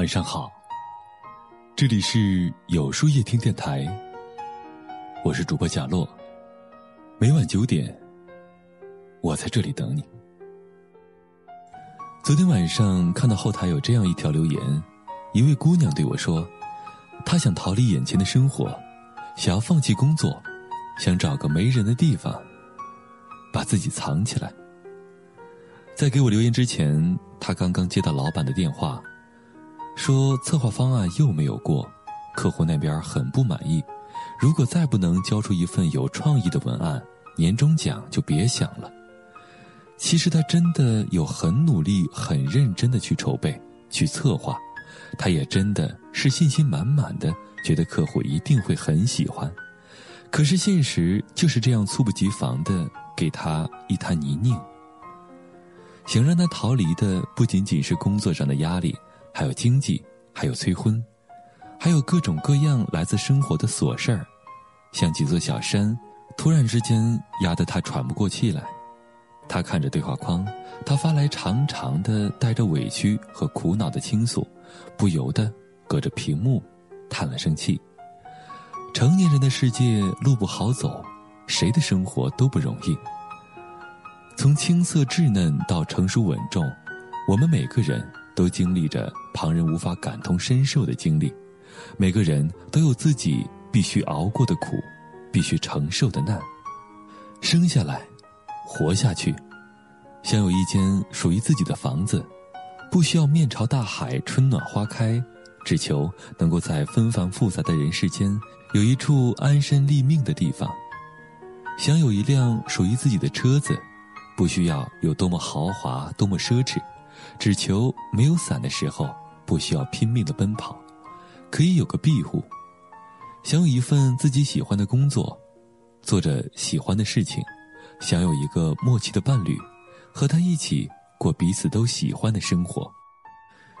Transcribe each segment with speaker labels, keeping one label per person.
Speaker 1: 晚上好，这里是有书夜听电台，我是主播贾洛。每晚九点，我在这里等你。昨天晚上看到后台有这样一条留言，一位姑娘对我说，她想逃离眼前的生活，想要放弃工作，想找个没人的地方，把自己藏起来。在给我留言之前，她刚刚接到老板的电话。说策划方案又没有过，客户那边很不满意。如果再不能交出一份有创意的文案，年终奖就别想了。其实他真的有很努力、很认真的去筹备、去策划，他也真的是信心满满的，觉得客户一定会很喜欢。可是现实就是这样猝不及防的给他一滩泥泞。想让他逃离的不仅仅是工作上的压力。还有经济，还有催婚，还有各种各样来自生活的琐事儿，像几座小山，突然之间压得他喘不过气来。他看着对话框，他发来长长的带着委屈和苦恼的倾诉，不由得隔着屏幕叹了声气。成年人的世界路不好走，谁的生活都不容易。从青涩稚嫩到成熟稳重，我们每个人。都经历着旁人无法感同身受的经历，每个人都有自己必须熬过的苦，必须承受的难。生下来，活下去，想有一间属于自己的房子，不需要面朝大海，春暖花开，只求能够在纷繁复杂的人世间有一处安身立命的地方。想有一辆属于自己的车子，不需要有多么豪华，多么奢侈。只求没有伞的时候不需要拼命的奔跑，可以有个庇护；想有一份自己喜欢的工作，做着喜欢的事情；想有一个默契的伴侣，和他一起过彼此都喜欢的生活。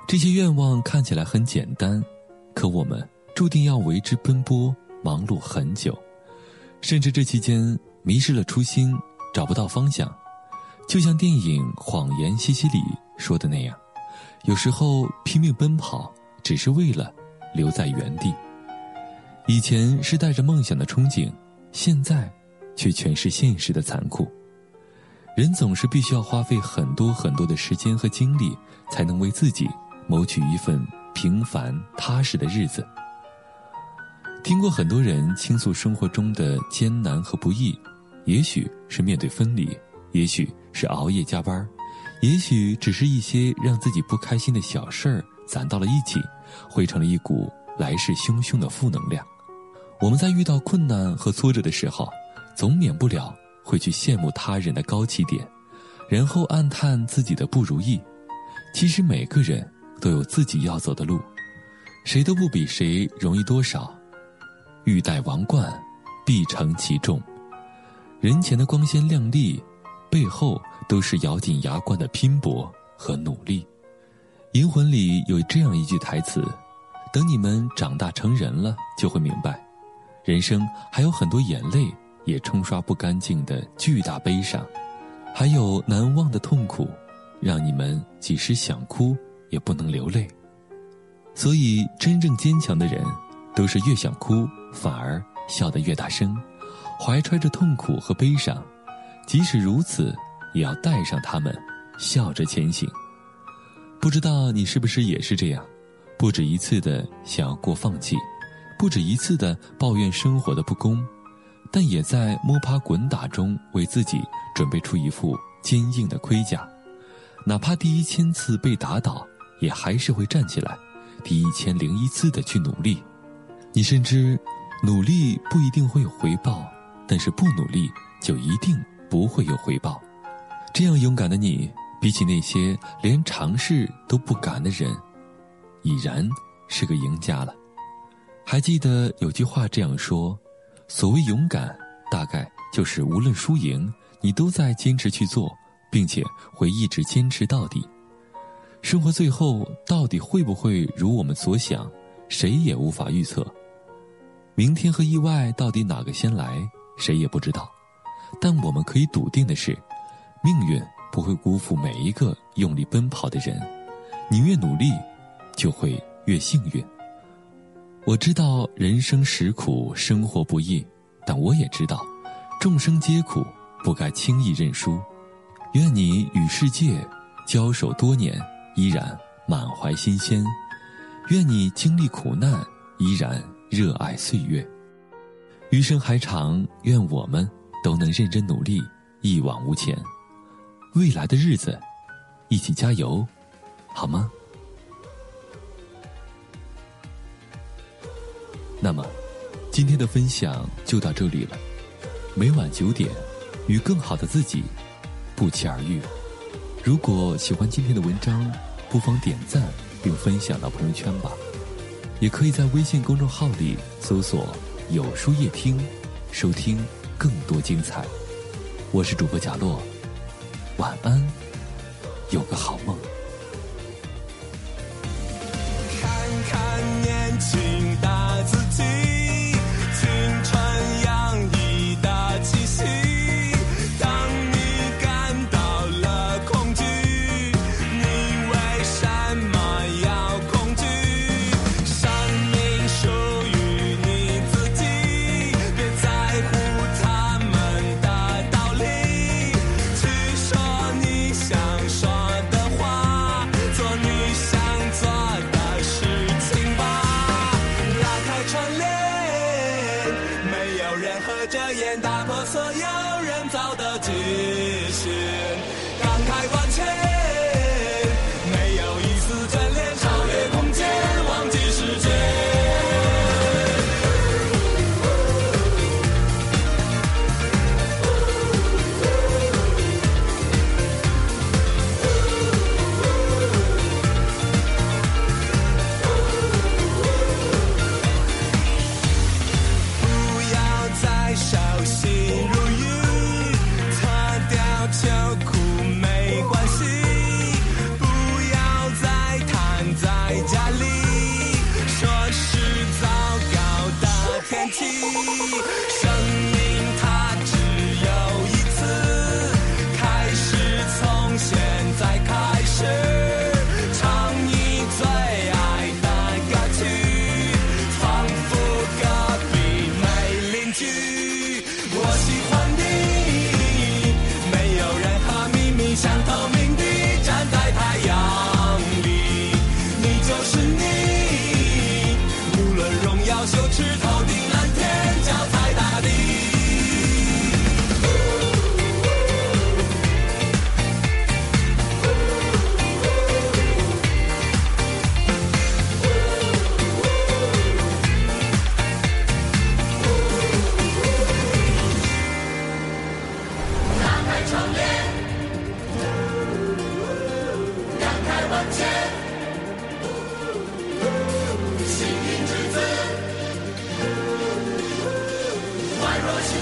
Speaker 1: 这些愿望看起来很简单，可我们注定要为之奔波忙碌很久，甚至这期间迷失了初心，找不到方向。就像电影《谎言西西里》说的那样，有时候拼命奔跑只是为了留在原地。以前是带着梦想的憧憬，现在却全是现实的残酷。人总是必须要花费很多很多的时间和精力，才能为自己谋取一份平凡踏实的日子。听过很多人倾诉生活中的艰难和不易，也许是面对分离。也许是熬夜加班，也许只是一些让自己不开心的小事儿攒到了一起，汇成了一股来势汹汹的负能量。我们在遇到困难和挫折的时候，总免不了会去羡慕他人的高起点，然后暗叹自己的不如意。其实每个人都有自己要走的路，谁都不比谁容易多少。欲戴王冠，必承其重。人前的光鲜亮丽。背后都是咬紧牙关的拼搏和努力，《银魂》里有这样一句台词：“等你们长大成人了，就会明白，人生还有很多眼泪也冲刷不干净的巨大悲伤，还有难忘的痛苦，让你们即使想哭也不能流泪。所以，真正坚强的人，都是越想哭反而笑得越大声，怀揣着痛苦和悲伤。”即使如此，也要带上他们，笑着前行。不知道你是不是也是这样，不止一次的想要过放弃，不止一次的抱怨生活的不公，但也在摸爬滚打中为自己准备出一副坚硬的盔甲，哪怕第一千次被打倒，也还是会站起来，第一千零一次的去努力。你深知，努力不一定会有回报，但是不努力就一定。不会有回报，这样勇敢的你，比起那些连尝试都不敢的人，已然是个赢家了。还记得有句话这样说：所谓勇敢，大概就是无论输赢，你都在坚持去做，并且会一直坚持到底。生活最后到底会不会如我们所想，谁也无法预测。明天和意外到底哪个先来，谁也不知道。但我们可以笃定的是，命运不会辜负每一个用力奔跑的人。你越努力，就会越幸运。我知道人生实苦，生活不易，但我也知道，众生皆苦，不该轻易认输。愿你与世界交手多年，依然满怀新鲜；愿你经历苦难，依然热爱岁月。余生还长，愿我们都能认真努力，一往无前。未来的日子，一起加油，好吗？那么，今天的分享就到这里了。每晚九点，与更好的自己不期而遇。如果喜欢今天的文章，不妨点赞并分享到朋友圈吧。也可以在微信公众号里搜索“有书夜听”，收听更多精彩。我是主播贾洛，晚安，有个好梦。
Speaker 2: 遮掩打破所有人造的极限，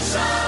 Speaker 3: sunshine.